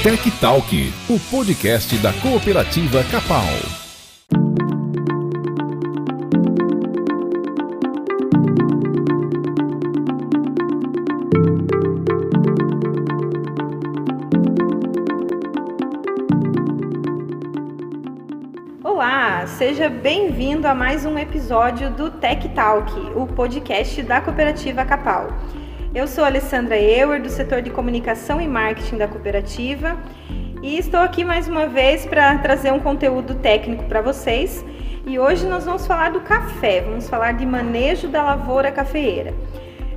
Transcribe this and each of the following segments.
Tech Talk, o podcast da cooperativa Capal. Olá, seja bem-vindo a mais um episódio do Tech Talk, o podcast da cooperativa Capal. Eu sou Alessandra Euer, do setor de comunicação e marketing da cooperativa, e estou aqui mais uma vez para trazer um conteúdo técnico para vocês. E hoje nós vamos falar do café, vamos falar de manejo da lavoura cafeeira.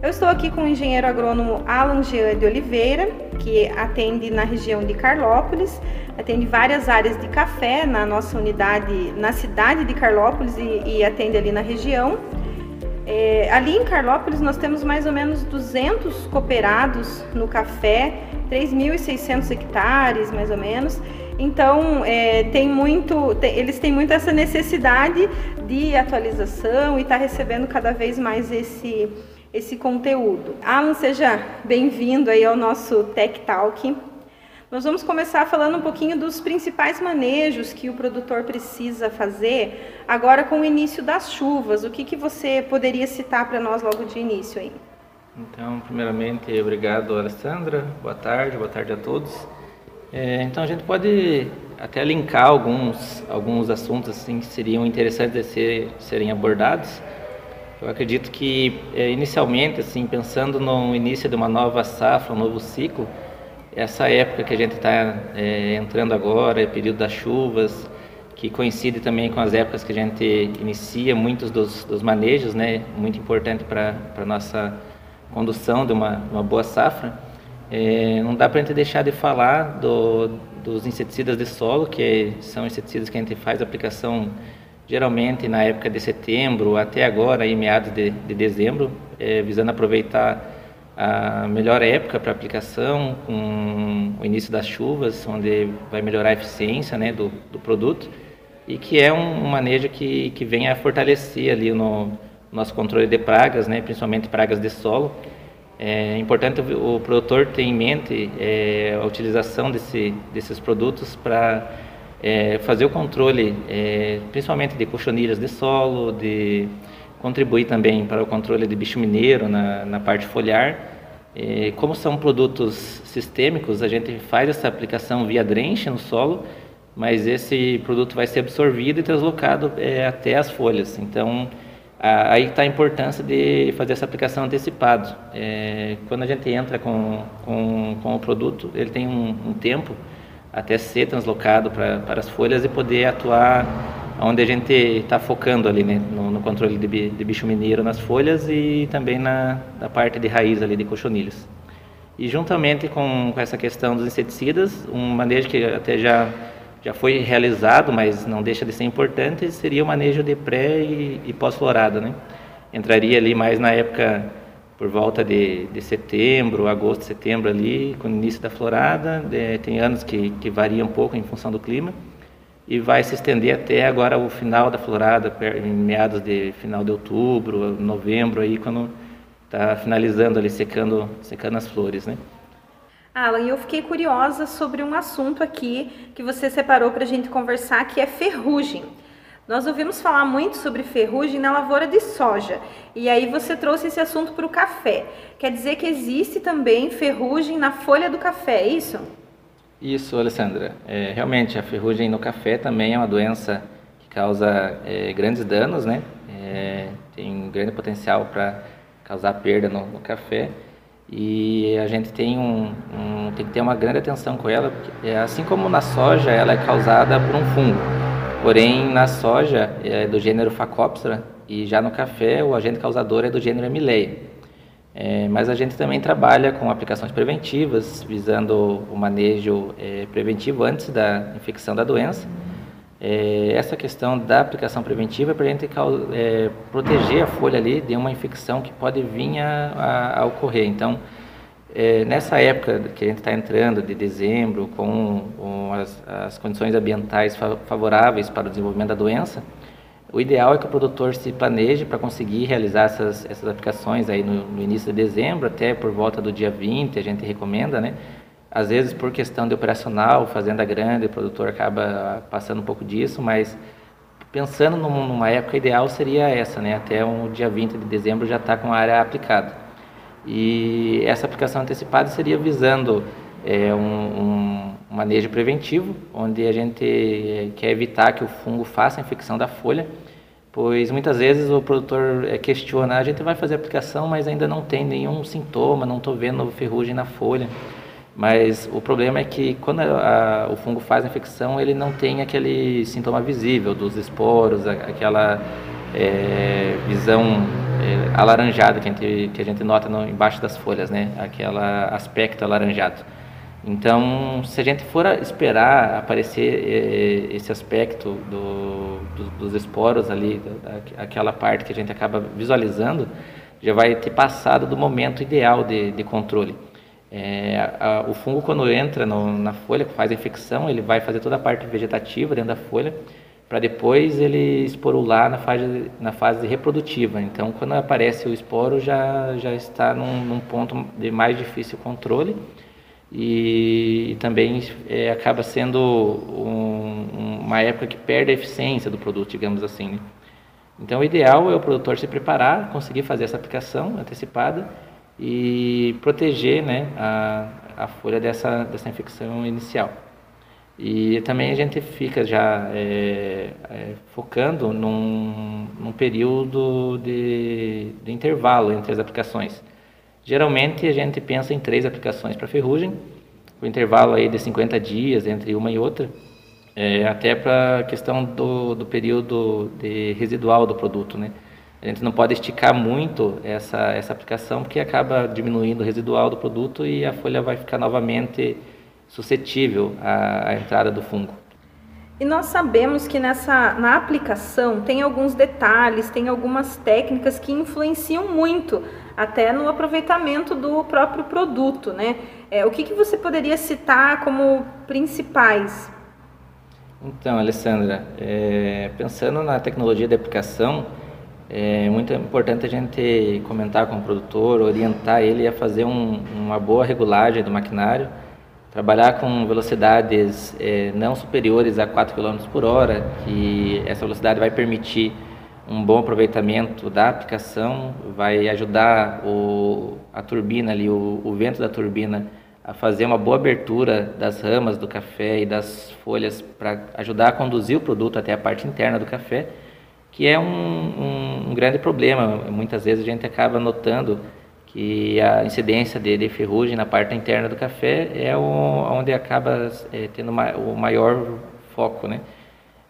Eu estou aqui com o engenheiro agrônomo Alan Jean de Oliveira, que atende na região de Carlópolis, atende várias áreas de café na nossa unidade, na cidade de Carlópolis e, e atende ali na região. É, ali em Carlópolis nós temos mais ou menos 200 cooperados no café, 3.600 hectares mais ou menos. Então é, tem muito, tem, eles têm muito essa necessidade de atualização e está recebendo cada vez mais esse esse conteúdo. Alan, seja bem-vindo aí ao nosso Tech Talk. Nós vamos começar falando um pouquinho dos principais manejos que o produtor precisa fazer agora com o início das chuvas. O que, que você poderia citar para nós logo de início aí? Então, primeiramente, obrigado, Alessandra. Boa tarde, boa tarde a todos. É, então, a gente pode até linkar alguns, alguns assuntos assim, que seriam interessantes de ser, serem abordados. Eu acredito que, é, inicialmente, assim, pensando no início de uma nova safra, um novo ciclo, essa época que a gente está é, entrando agora, é período das chuvas, que coincide também com as épocas que a gente inicia muitos dos, dos manejos, né? Muito importante para a nossa condução de uma, uma boa safra. É, não dá para a gente deixar de falar do, dos inseticidas de solo, que são inseticidas que a gente faz aplicação geralmente na época de setembro até agora, em meados de, de dezembro, é, visando aproveitar a melhor época para aplicação, com o início das chuvas, onde vai melhorar a eficiência né, do, do produto, e que é um, manejo que, que vem a fortalecer ali no nosso controle de pragas, né, principalmente pragas de solo. É importante o, o produtor ter em mente é, a utilização desse, desses produtos para é, fazer o controle, é, principalmente de cochonilhas de solo, de contribuir também para o controle de bicho mineiro na, na parte foliar. E como são produtos sistêmicos, a gente faz essa aplicação via drenche no solo, mas esse produto vai ser absorvido e deslocado é, até as folhas. Então, a, aí está a importância de fazer essa aplicação antecipada. É, quando a gente entra com, com, com o produto, ele tem um, um tempo até ser translocado para, para as folhas e poder atuar onde a gente está focando ali, né, no, no controle de, de, bicho mineiro nas folhas e também na, na parte de raiz ali de cochonilhos. E juntamente com, com essa questão dos inseticidas, um manejo que até já já foi realizado, mas não deixa de ser importante, seria o manejo de pré e, e pós-florada, né? Entraria ali mais na época por volta de, de setembro, agosto, setembro ali, com o início da florada. De, tem anos que, que varia um pouco em função do clima e vai se estender até agora o final da florada, em meados de final de outubro, novembro aí quando está finalizando ali secando, secando as flores, né? Alan, eu fiquei curiosa sobre um assunto aqui que você separou para a gente conversar, que é ferrugem. Nós ouvimos falar muito sobre ferrugem na lavoura de soja e aí você trouxe esse assunto para o café. Quer dizer que existe também ferrugem na folha do café, é isso? Isso, Alessandra. É, realmente, a ferrugem no café também é uma doença que causa é, grandes danos, né? É, tem um grande potencial para causar perda no, no, café e a gente tem, um, um, tem que ter uma grande atenção com ela, porque, é, assim como na soja, ela é causada por um fungo. Porém, na soja é do gênero Phacopsera e já no café o agente causador é do gênero Emileia. É, mas a gente também trabalha com aplicações preventivas, visando o manejo é, preventivo antes da infecção da doença. É, essa questão da aplicação preventiva é para a gente é, proteger a folha ali de uma infecção que pode vir a, a, ocorrer. Então, é, nessa época que a gente está entrando, de dezembro, com, com as, as condições ambientais favoráveis para o desenvolvimento da doença, o ideal é que o produtor se planeje para conseguir realizar essas, essas aplicações aí no, no, início de dezembro, até por volta do dia 20, a gente recomenda, né? às vezes por questão de operacional, fazenda grande, o produtor acaba passando um pouco disso, mas pensando numa época ideal seria essa, né? Até o dia 20 de dezembro já está com a área aplicada. E essa aplicação antecipada seria visando é, um, um manejo preventivo, onde a gente quer evitar que o fungo faça a infecção da folha, pois muitas vezes o produtor é, questiona, a gente vai fazer a aplicação, mas ainda não tem nenhum sintoma, não estou vendo ferrugem na folha. Mas o problema é que quando a, o fungo faz a infecção, ele não tem aquele sintoma visível dos esporos, aquela é, visão é, alaranjada que a gente, que a gente nota no, embaixo das folhas, né? Aquele aspecto alaranjado. Então, se a gente for esperar aparecer é, esse aspecto do, do, dos esporos ali, da, aquela parte que a gente acaba visualizando, já vai ter passado do momento ideal de, de controle. É, a, o fungo quando entra no, na folha, faz a infecção, ele vai fazer toda a parte vegetativa dentro da folha, para depois ele esporular na fase, na fase reprodutiva. Então, quando aparece o esporo, já, já está num, num ponto de mais difícil controle e, também é, acaba sendo um, uma época que perde a eficiência do produto, digamos assim. Né? Então, o ideal é o produtor se preparar, conseguir fazer essa aplicação antecipada e proteger né, a, a folha dessa, dessa infecção inicial. E também a gente fica já é, é, focando num, num período de, de, intervalo entre as aplicações. Geralmente a gente pensa em três aplicações para ferrugem, o intervalo aí de 50 dias entre uma e outra, é, até para a questão do, do período residual do produto, né? A gente não pode esticar muito essa, essa aplicação porque acaba diminuindo o residual do produto e a folha vai ficar novamente suscetível à, à entrada do fungo. E nós sabemos que nessa na aplicação tem alguns detalhes, tem algumas técnicas que influenciam muito até no aproveitamento do próprio produto, né? É, o que, que você poderia citar como principais? Então, Alessandra, é, pensando na tecnologia de aplicação, é muito importante a gente comentar com o produtor, orientar ele a fazer um, uma boa regulagem do maquinário, trabalhar com velocidades é, não superiores a 4 km por hora, que essa velocidade vai permitir um bom aproveitamento da aplicação, vai ajudar o, a turbina ali, o, o vento da turbina a fazer uma boa abertura das ramas do café e das folhas para ajudar a conduzir o produto até a parte interna do café que é um, um, um, grande problema. Muitas vezes a gente acaba notando que a incidência de, de ferrugem na parte interna do café é o, onde acaba é, tendo ma, o maior foco, né?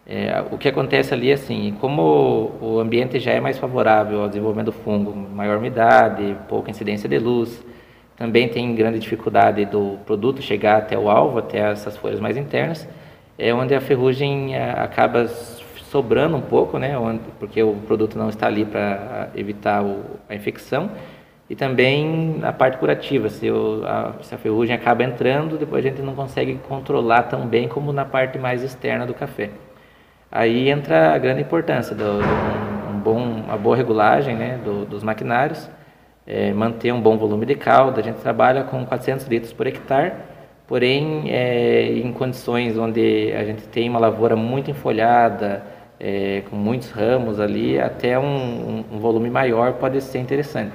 É, o que acontece ali é assim, como o ambiente já é mais favorável ao desenvolvimento do fungo, maior umidade, pouca incidência de luz, também tem grande dificuldade do produto chegar até o alvo, até essas folhas mais internas, é onde a ferrugem é, acaba sobrando um pouco, né, porque o produto não está ali para evitar a infecção. E também a parte curativa, se, o, a, se a ferrugem acaba entrando, depois a gente não consegue controlar tão bem como na parte mais externa do café. Aí entra a grande importância do, do um bom, uma boa regulagem né, do, dos maquinários, é, manter um bom volume de calda. A gente trabalha com 400 litros por hectare, porém é, em condições onde a gente tem uma lavoura muito enfolhada, é, com muitos ramos ali, até um, um, volume maior pode ser interessante.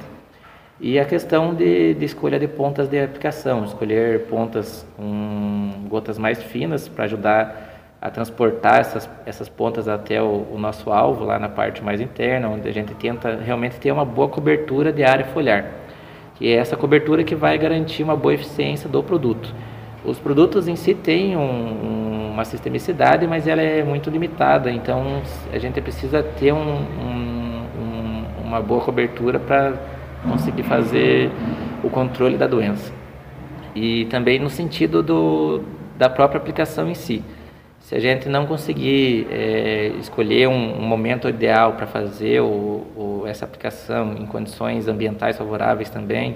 E a questão de, de, escolha de pontas de aplicação, escolher pontas com gotas mais finas para ajudar a transportar essas, essas pontas até o, o, nosso alvo, lá na parte mais interna, onde a gente tenta realmente ter uma boa cobertura de área foliar. Que é essa cobertura que vai garantir uma boa eficiência do produto. Os produtos em si têm um, uma sistemicidade, mas ela é muito limitada, então a gente precisa ter um, um, uma boa cobertura para conseguir fazer o controle da doença. E também no sentido do, da própria aplicação em si. Se a gente não conseguir é, escolher um, um, momento ideal para fazer o, o, essa aplicação em condições ambientais favoráveis também,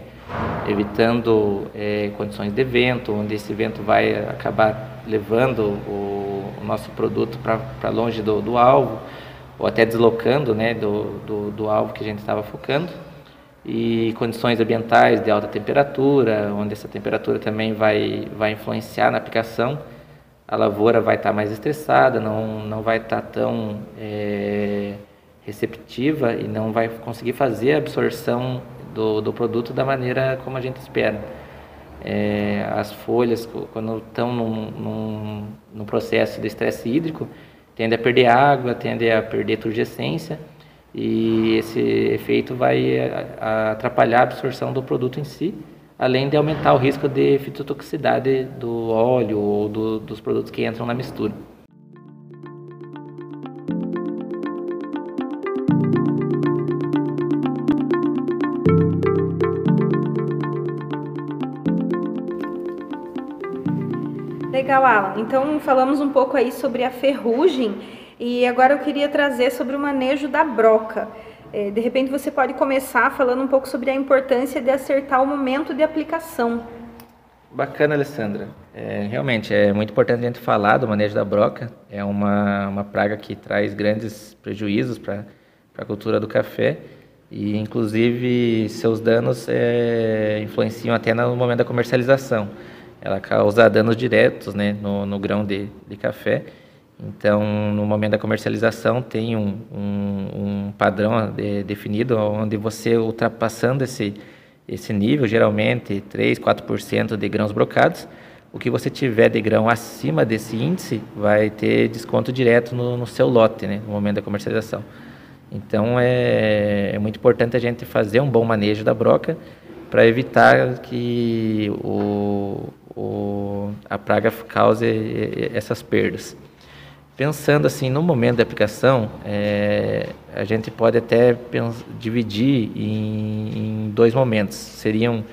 evitando é, condições de vento, onde esse vento vai acabar levando o, o nosso produto para longe do, do, alvo, ou até deslocando né, do, do, do alvo que a gente estava focando, e condições ambientais de alta temperatura, onde essa temperatura também vai, vai influenciar na aplicação. A lavoura vai estar mais estressada, não, não vai estar tão é, receptiva e não vai conseguir fazer a absorção do, do produto da maneira como a gente espera. É, as folhas, quando estão num, num, num processo de estresse hídrico, tendem a perder água, tendem a perder turgescência e esse efeito vai atrapalhar a absorção do produto em si, além de aumentar o risco de fitotoxicidade do óleo ou do, dos produtos que entram na mistura. Legal, Alan. Então falamos um pouco aí sobre a ferrugem e agora eu queria trazer sobre o manejo da broca. É, de repente você pode começar falando um pouco sobre a importância de acertar o momento de aplicação. Bacana, Alessandra. É, realmente é muito importante a gente falar do manejo da broca. É uma, uma praga que traz grandes prejuízos para a cultura do café e, inclusive, seus danos é, influenciam até no momento da comercialização. Ela causa danos diretos né, no, no grão de, de café então, no momento da comercialização, tem um, um, um padrão de, definido onde você ultrapassando esse, esse nível, geralmente 3, 4% de grãos brocados, o que você tiver de grão acima desse índice vai ter desconto direto no, no seu lote, né, no momento da comercialização. Então, é, é muito importante a gente fazer um bom manejo da broca para evitar que o, o, a praga cause essas perdas pensando assim no momento da aplicação, é, a gente pode até dividir em, em, dois momentos. Seriam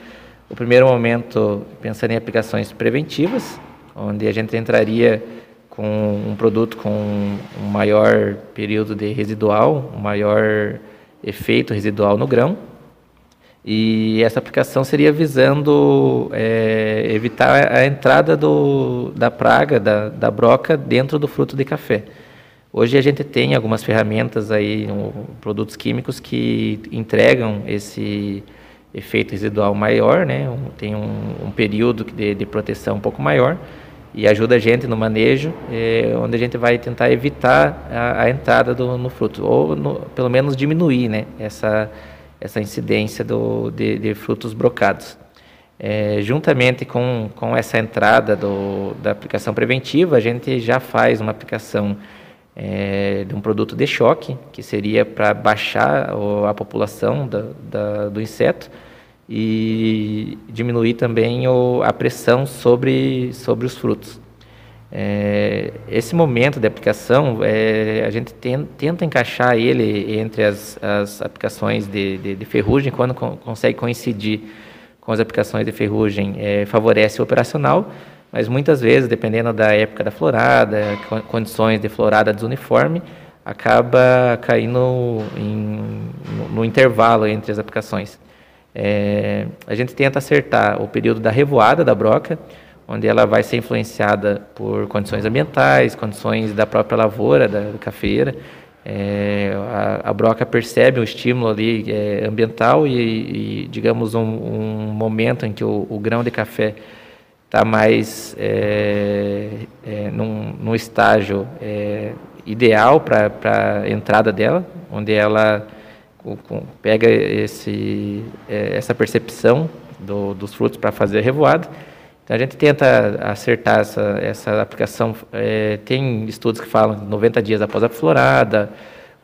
o primeiro momento pensando em aplicações preventivas, onde a gente entraria com um produto com um maior período de residual, um maior efeito residual no grão, e essa aplicação seria visando é, evitar a entrada do, da praga, da, da broca, dentro do fruto de café. Hoje a gente tem algumas ferramentas aí, um, produtos químicos que entregam esse efeito residual maior, né? Um, tem um, um período de, de, proteção um pouco maior e ajuda a gente no manejo, é, onde a gente vai tentar evitar a, a entrada do, no fruto, ou no, pelo menos diminuir né? essa essa incidência do, de, de frutos brocados. É, juntamente com, com essa entrada do, da aplicação preventiva, a gente já faz uma aplicação é, de um produto de choque, que seria para baixar a população da, da, do inseto e diminuir também o, a pressão sobre, sobre os frutos. É, esse momento de aplicação, é, a gente tem, tenta encaixar ele entre as, as aplicações de, de, de ferrugem, quando co consegue coincidir com as aplicações de ferrugem, é, favorece o operacional, mas muitas vezes, dependendo da época da florada, condições de florada desuniforme, acaba caindo em, no, no, intervalo entre as aplicações. É, a gente tenta acertar o período da revoada da broca, onde ela vai ser influenciada por condições ambientais, condições da própria lavoura, da, da cafeira. É, a, a, broca percebe o estímulo ali é, ambiental e, e digamos, um, um, momento em que o, o grão de café está mais é, é, num, num, estágio é, ideal para a entrada dela, onde ela pega esse, é, essa percepção do, dos frutos para fazer a revoada então a gente tenta acertar essa, essa aplicação. É, tem estudos que falam 90 dias após a florada,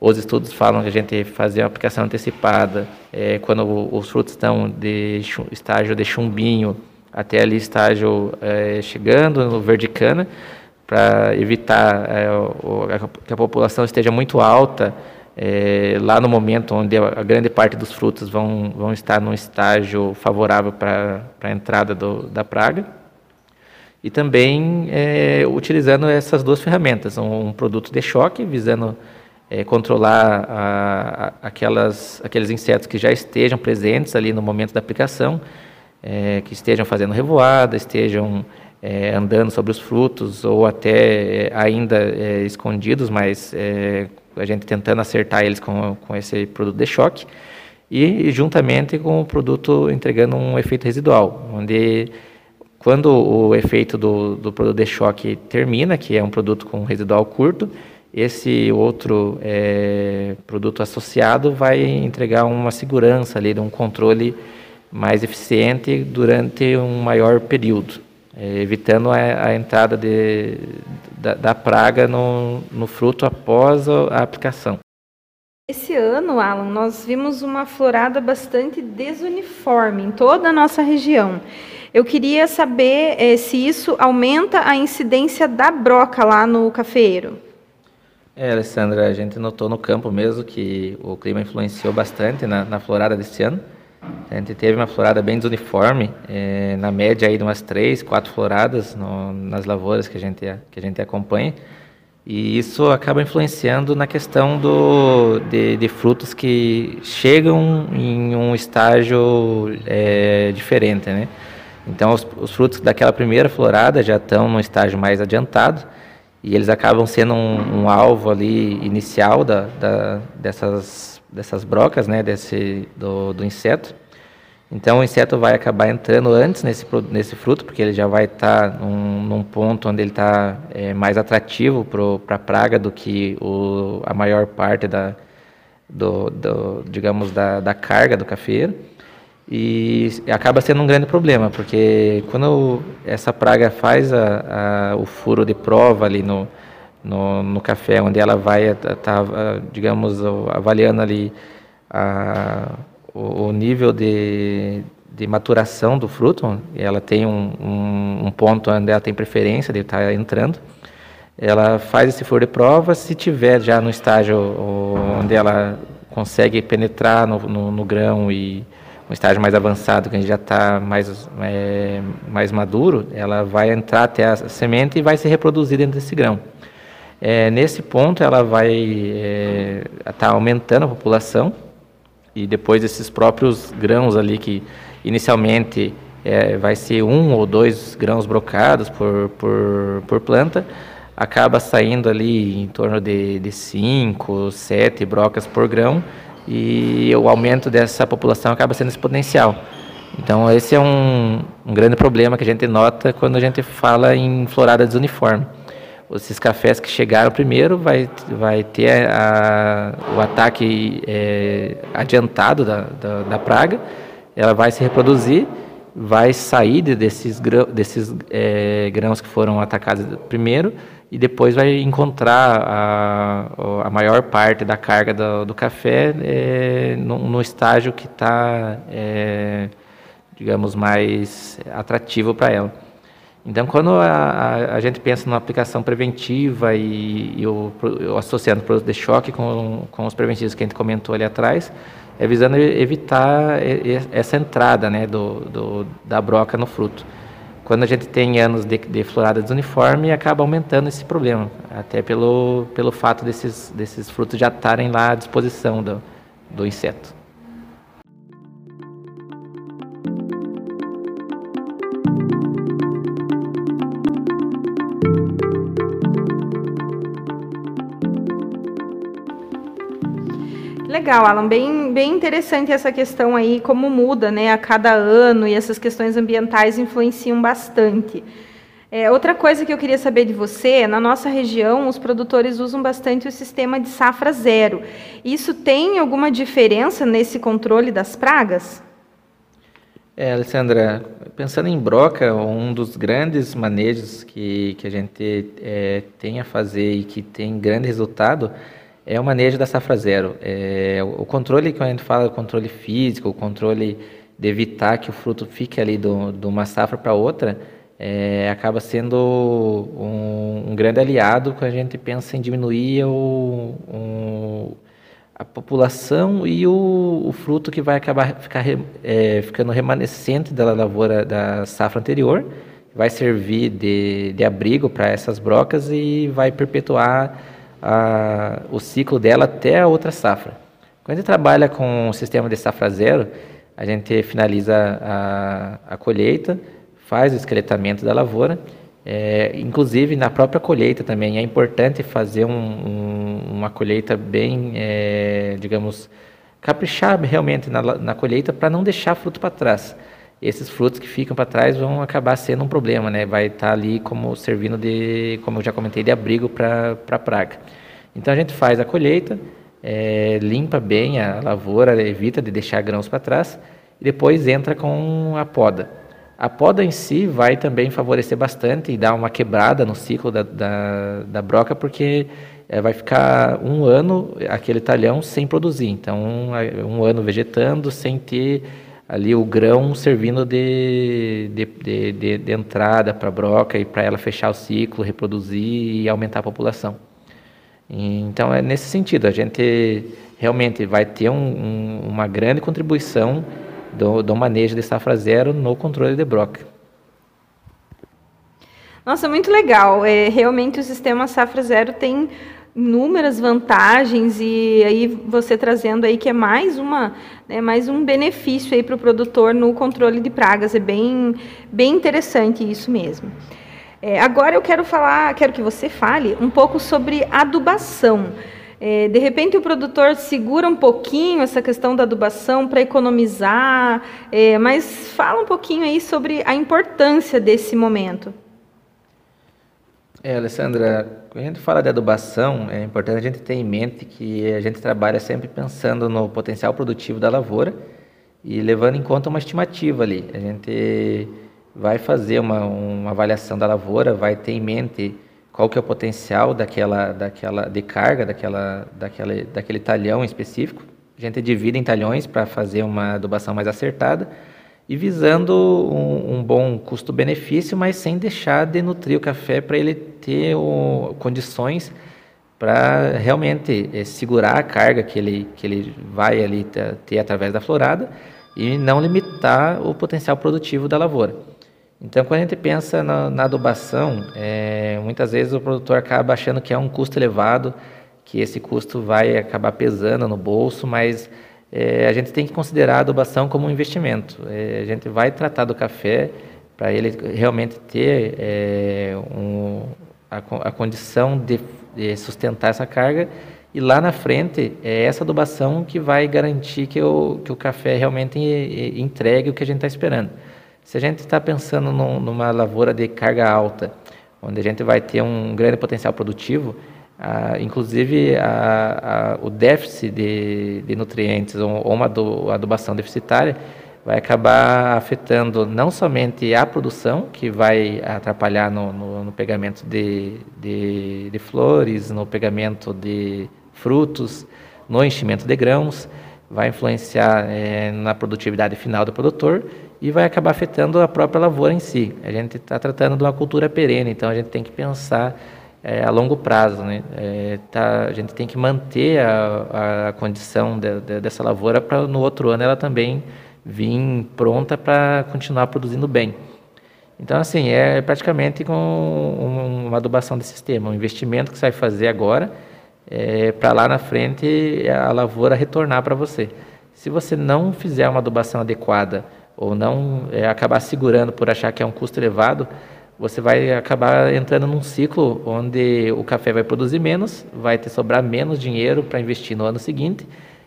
os estudos falam que a gente fazer uma aplicação antecipada é, quando os frutos estão de estágio de chumbinho até ali estágio é, chegando no verdicana, para evitar é, o, que a população esteja muito alta é, lá no momento onde a grande parte dos frutos vão, vão estar num estágio favorável para a entrada do, da praga. E também é, utilizando essas duas ferramentas, um, um, produto de choque, visando é, controlar a, a, aquelas, aqueles insetos que já estejam presentes ali no momento da aplicação, é, que estejam fazendo revoada, estejam é, andando sobre os frutos ou até é, ainda escondidos, mas a gente tentando acertar eles com, com esse produto de choque. e juntamente com o produto entregando um efeito residual, onde quando o efeito do, do produto de choque termina, que é um produto com residual curto, esse outro é, produto associado vai entregar uma segurança ali, um controle mais eficiente durante um maior período, evitando a, a entrada de, da, da, praga no, no fruto após a aplicação. Esse ano, Alan, nós vimos uma florada bastante desuniforme em toda a nossa região. Eu queria saber eh, se isso aumenta a incidência da broca lá no cafeeiro. É, Alessandra, a gente notou no campo mesmo que o clima influenciou bastante na, na florada desse ano. A gente teve uma florada bem desuniforme, eh, na média aí de umas três, quatro floradas no, nas lavouras que a gente que a gente acompanha. E isso acaba influenciando na questão do, de, de frutos que chegam em um estágio é, diferente, né? Então, os, os, frutos daquela primeira florada já estão num estágio mais adiantado e eles acabam sendo um, um alvo ali inicial da, da, dessas, dessas brocas, né? Desse, do, do inseto. Então o inseto vai acabar entrando antes nesse, nesse fruto, porque ele já vai estar tá num, num, ponto onde ele está é, mais atrativo para a praga do que o, a maior parte da, do, do, digamos, da, da carga do cafeiro. E acaba sendo um grande problema, porque quando essa praga faz a, a, o furo de prova ali no, no, no café, onde ela vai estar, tá, digamos, avaliando ali a o, o nível de, de maturação do fruto, ela tem um, um, um, ponto onde ela tem preferência de estar entrando. Ela faz esse furo de prova, se tiver já no estágio onde ela consegue penetrar no, no, no grão e um estágio mais avançado, que a gente já está mais, é, mais maduro, ela vai entrar até a semente e vai se reproduzir dentro desse grão. É, nesse ponto, ela vai estar é, tá aumentando a população, e depois esses próprios grãos ali que inicialmente é, vai ser um ou dois grãos brocados por, por, por planta, acaba saindo ali em torno de, de cinco, sete brocas por grão e o aumento dessa população acaba sendo exponencial. Então esse é um, um grande problema que a gente nota quando a gente fala em florada desuniforme esses cafés que chegaram primeiro vai, vai ter a, o ataque é, adiantado da, da, da, praga, ela vai se reproduzir, vai sair desses, desses é, grãos que foram atacados primeiro e depois vai encontrar a, a maior parte da carga do, do café é, no, no, estágio que está, é, digamos, mais atrativo para ela. Então, quando a, a, a, gente pensa numa aplicação preventiva e, e o, o, associando o produto de choque com, com os preventivos que a gente comentou ali atrás, é visando evitar essa entrada né, do, do, da broca no fruto. Quando a gente tem anos de, de florada desuniforme, acaba aumentando esse problema, até pelo, pelo fato desses, desses frutos já estarem lá à disposição do, do inseto. Legal, Alan. Bem, bem interessante essa questão aí, como muda né, a cada ano e essas questões ambientais influenciam bastante. É, outra coisa que eu queria saber de você, na nossa região, os produtores usam bastante o sistema de safra zero. Isso tem alguma diferença nesse controle das pragas? É, Alessandra, pensando em broca, um dos grandes manejos que, que a gente é, tem a fazer e que tem grande resultado é o manejo da safra zero. É, o controle, quando a gente fala controle físico, o controle de evitar que o fruto fique ali do, de uma safra para outra, é, acaba sendo um, um, grande aliado quando a gente pensa em diminuir o, um, a população e o, o, fruto que vai acabar ficar, é, ficando remanescente da lavoura da safra anterior, vai servir de, de abrigo para essas brocas e vai perpetuar a, o ciclo dela até a outra safra. Quando a gente trabalha com o sistema de safra zero, a gente finaliza a, a colheita, faz o esqueletamento da lavoura, é, inclusive na própria colheita também é importante fazer um, um, uma colheita bem, é, digamos, caprichar realmente na, na colheita para não deixar fruto para trás. Esses frutos que ficam para trás vão acabar sendo um problema, né? Vai estar tá ali como servindo de, como eu já comentei, de abrigo para a praga. Então a gente faz a colheita, é, limpa bem a lavoura, evita de deixar grãos para trás e depois entra com a poda. A poda em si vai também favorecer bastante e dar uma quebrada no ciclo da, da, da broca, porque é, vai ficar um ano aquele talhão sem produzir. Então, um, um ano vegetando sem ter ali o grão servindo de, de, de, de, de entrada para a broca e para ela fechar o ciclo, reproduzir e aumentar a população. Então, é nesse sentido, a gente realmente vai ter um, um, uma grande contribuição do, do manejo de safra zero no controle de broca. Nossa, muito legal. É, realmente o sistema safra zero tem inúmeras vantagens e aí você trazendo aí que é mais uma né, mais um benefício aí para o produtor no controle de pragas é bem bem interessante isso mesmo é, agora eu quero falar quero que você fale um pouco sobre adubação é, de repente o produtor segura um pouquinho essa questão da adubação para economizar é, mas fala um pouquinho aí sobre a importância desse momento é, Alessandra, quando a gente fala de adubação, é importante a gente ter em mente que a gente trabalha sempre pensando no potencial produtivo da lavoura e levando em conta uma estimativa ali. A gente vai fazer uma, uma avaliação da lavoura, vai ter em mente qual que é o potencial daquela, daquela de carga, daquela, daquela, daquele talhão específico. A gente divide em talhões para fazer uma adubação mais acertada e visando um, um bom custo-benefício, mas sem deixar de nutrir o café para ele ter o, condições para realmente é, segurar a carga que ele, que ele vai ali ter através da florada e não limitar o potencial produtivo da lavoura. Então, quando a gente pensa na, na adubação, é, muitas vezes o produtor acaba achando que é um custo elevado, que esse custo vai acabar pesando no bolso, mas é, a gente tem que considerar a adubação como um investimento. É, a gente vai tratar do café para ele realmente ter é, um, a, a, condição de, de, sustentar essa carga e lá na frente é essa adubação que vai garantir que o, que o café realmente entregue o que a gente está esperando. Se a gente está pensando num, numa lavoura de carga alta, onde a gente vai ter um grande potencial produtivo, ah, inclusive, a, a, o déficit de, de nutrientes ou, ou uma adubação deficitária vai acabar afetando não somente a produção, que vai atrapalhar no, no, no pegamento de, de, de, flores, no pegamento de frutos, no enchimento de grãos, vai influenciar é, na produtividade final do produtor e vai acabar afetando a própria lavoura em si. A gente está tratando de uma cultura perene, então a gente tem que pensar é, a longo prazo. Né? É, tá, a gente tem que manter a, a condição de, de, dessa lavoura para no outro ano ela também vir pronta para continuar produzindo bem. Então, assim, é praticamente com uma adubação de sistema, um investimento que você vai fazer agora é, para lá na frente a lavoura retornar para você. Se você não fizer uma adubação adequada ou não é, acabar segurando por achar que é um custo elevado, você vai acabar entrando num ciclo onde o café vai produzir menos, vai ter sobrar menos dinheiro para investir no ano seguinte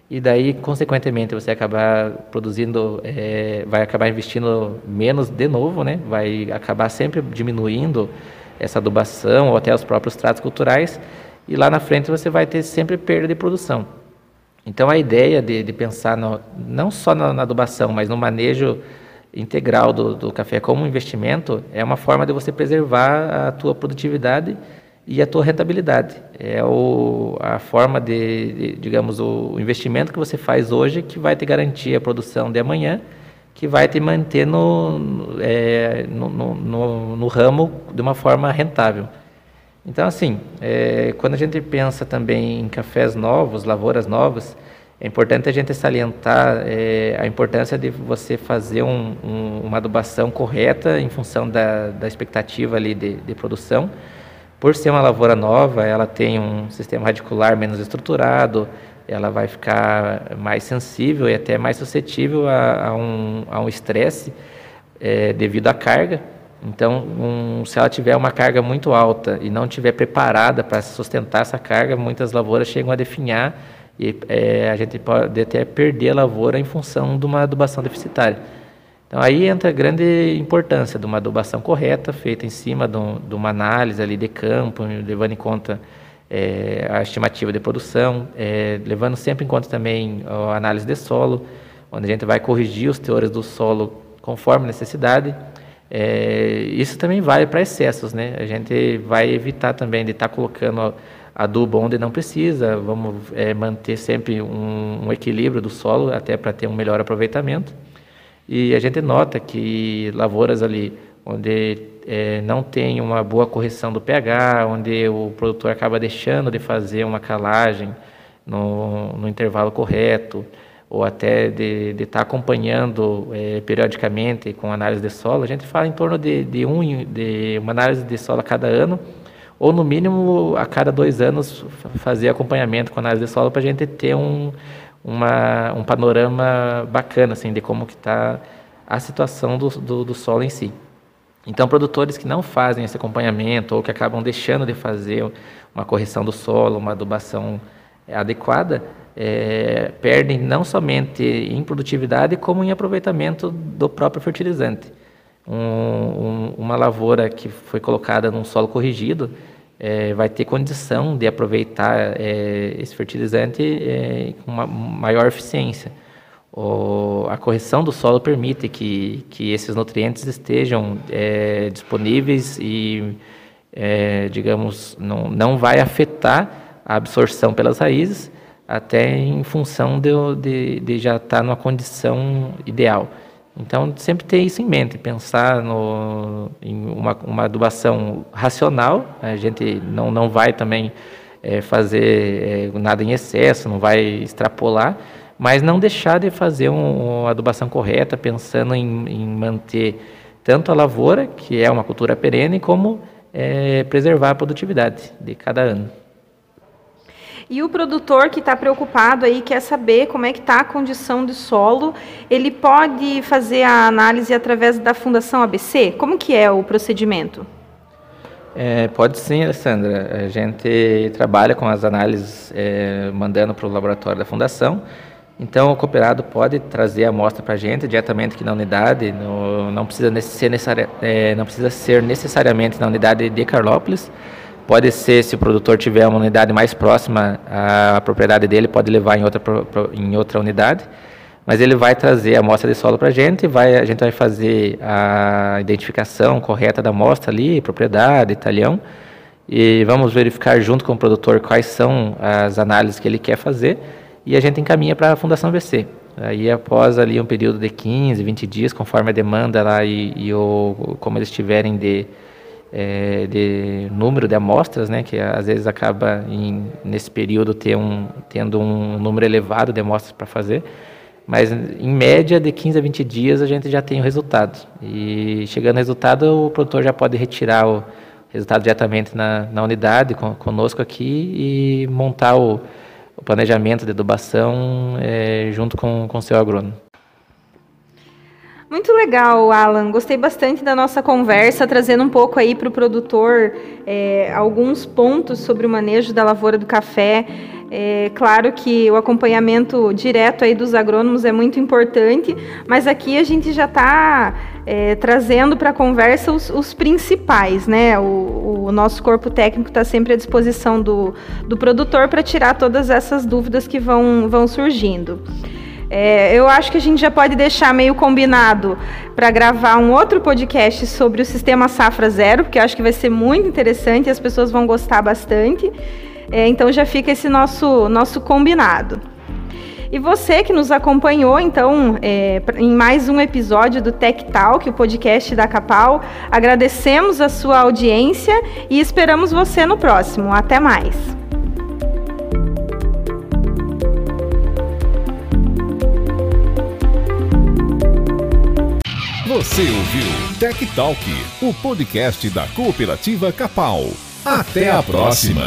e daí consequentemente você acabar produzindo, é, vai acabar investindo menos de novo, né? Vai acabar sempre diminuindo essa adubação ou até os próprios tratos culturais e lá na frente você vai ter sempre perda de produção. Então a ideia de, de pensar no, não só na, na adubação, mas no manejo integral do, do café como investimento é uma forma de você preservar a tua produtividade e a tua rentabilidade. É o, a forma de, de, digamos, o investimento que você faz hoje que vai te garantir a produção de amanhã, que vai te manter no, é, no, no, no, no ramo de uma forma rentável. Então, assim, é, quando a gente pensa também em cafés novos, lavouras novas, é importante a gente salientar é, a importância de você fazer um, um, uma adubação correta em função da, da expectativa ali de, de, produção. Por ser uma lavoura nova, ela tem um sistema radicular menos estruturado, ela vai ficar mais sensível e até mais suscetível a, a um estresse é, devido à carga. Então, um, se ela tiver uma carga muito alta e não tiver preparada para sustentar essa carga, muitas lavouras chegam a definhar e é, a gente pode até perder a lavoura em função de uma adubação deficitária. Então aí entra a grande importância de uma adubação correta, feita em cima de, um, de uma análise ali de campo, levando em conta é, a estimativa de produção, é, levando sempre em conta também a análise de solo, onde a gente vai corrigir os teores do solo conforme necessidade. É, isso também vale para excessos, né? A gente vai evitar também de estar tá colocando adubo onde não precisa, vamos é, manter sempre um, um, equilíbrio do solo, até para ter um melhor aproveitamento. E a gente nota que lavouras ali onde é, não tem uma boa correção do pH, onde o produtor acaba deixando de fazer uma calagem no, no intervalo correto, ou até de estar tá acompanhando é, periodicamente com análise de solo, a gente fala em torno de, de, um, de uma análise de solo a cada ano, ou no mínimo a cada dois anos fazer acompanhamento com análise de solo para a gente ter um, uma, um panorama bacana assim de como que está a situação do, do, do, solo em si. Então, produtores que não fazem esse acompanhamento ou que acabam deixando de fazer uma correção do solo, uma adubação adequada, é, perdem não somente em produtividade, como em aproveitamento do próprio fertilizante um, um, uma lavoura que foi colocada num solo corrigido é, vai ter condição de aproveitar é, esse fertilizante é, com uma maior eficiência. O, a correção do solo permite que, que esses nutrientes estejam é, disponíveis e, é, digamos, não, não vai afetar a absorção pelas raízes, até em função de, de, de já estar numa condição ideal. Então, sempre ter isso em mente, pensar no, em uma, uma adubação racional. A gente não, não vai também é, fazer é, nada em excesso, não vai extrapolar, mas não deixar de fazer um, uma adubação correta, pensando em, em, manter tanto a lavoura, que é uma cultura perene, como é, preservar a produtividade de cada ano. E o produtor que está preocupado aí, quer saber como é que está a condição do solo, ele pode fazer a análise através da Fundação ABC? Como que é o procedimento? É, pode sim, Alessandra. A gente trabalha com as análises é, mandando para o laboratório da Fundação. Então, o cooperado pode trazer a amostra para a gente diretamente aqui na unidade. No, não, precisa ser necessari, é, não precisa ser necessariamente na unidade de Carlópolis. Pode ser, se o produtor tiver uma unidade mais próxima à propriedade dele, pode levar em outra, em outra unidade. Mas ele vai trazer a amostra de solo para a gente, vai, a gente vai fazer a identificação correta da amostra ali, propriedade, talhão, e vamos verificar junto com o produtor quais são as análises que ele quer fazer, e a gente encaminha para a Fundação BC. Aí após ali um período de 15, 20 dias, conforme a demanda lá e, e o, como eles tiverem de é, de número de amostras, né, que às vezes acaba em, nesse período ter um, tendo um número elevado de amostras para fazer, mas em média de 15 a 20 dias a gente já tem o resultado. E chegando ao resultado, o produtor já pode retirar o resultado diretamente na, na unidade com, conosco aqui e montar o, o planejamento de adubação é, junto com o seu agrônomo. Muito legal, Alan. Gostei bastante da nossa conversa, trazendo um pouco aí para o produtor é, alguns pontos sobre o manejo da lavoura do café. É claro que o acompanhamento direto aí dos agrônomos é muito importante, mas aqui a gente já está é, trazendo para a conversa os, os, principais, né? O, o nosso corpo técnico está sempre à disposição do, do produtor para tirar todas essas dúvidas que vão, vão surgindo. É, eu acho que a gente já pode deixar meio combinado para gravar um outro podcast sobre o sistema Safra Zero, porque eu acho que vai ser muito interessante e as pessoas vão gostar bastante. É, então já fica esse nosso, nosso combinado. E você que nos acompanhou, então, é, em mais um episódio do Tech Talk, o podcast da Capal, agradecemos a sua audiência e esperamos você no próximo. Até mais! Você ouviu Tech Talk, o podcast da Cooperativa Capal. Até a próxima.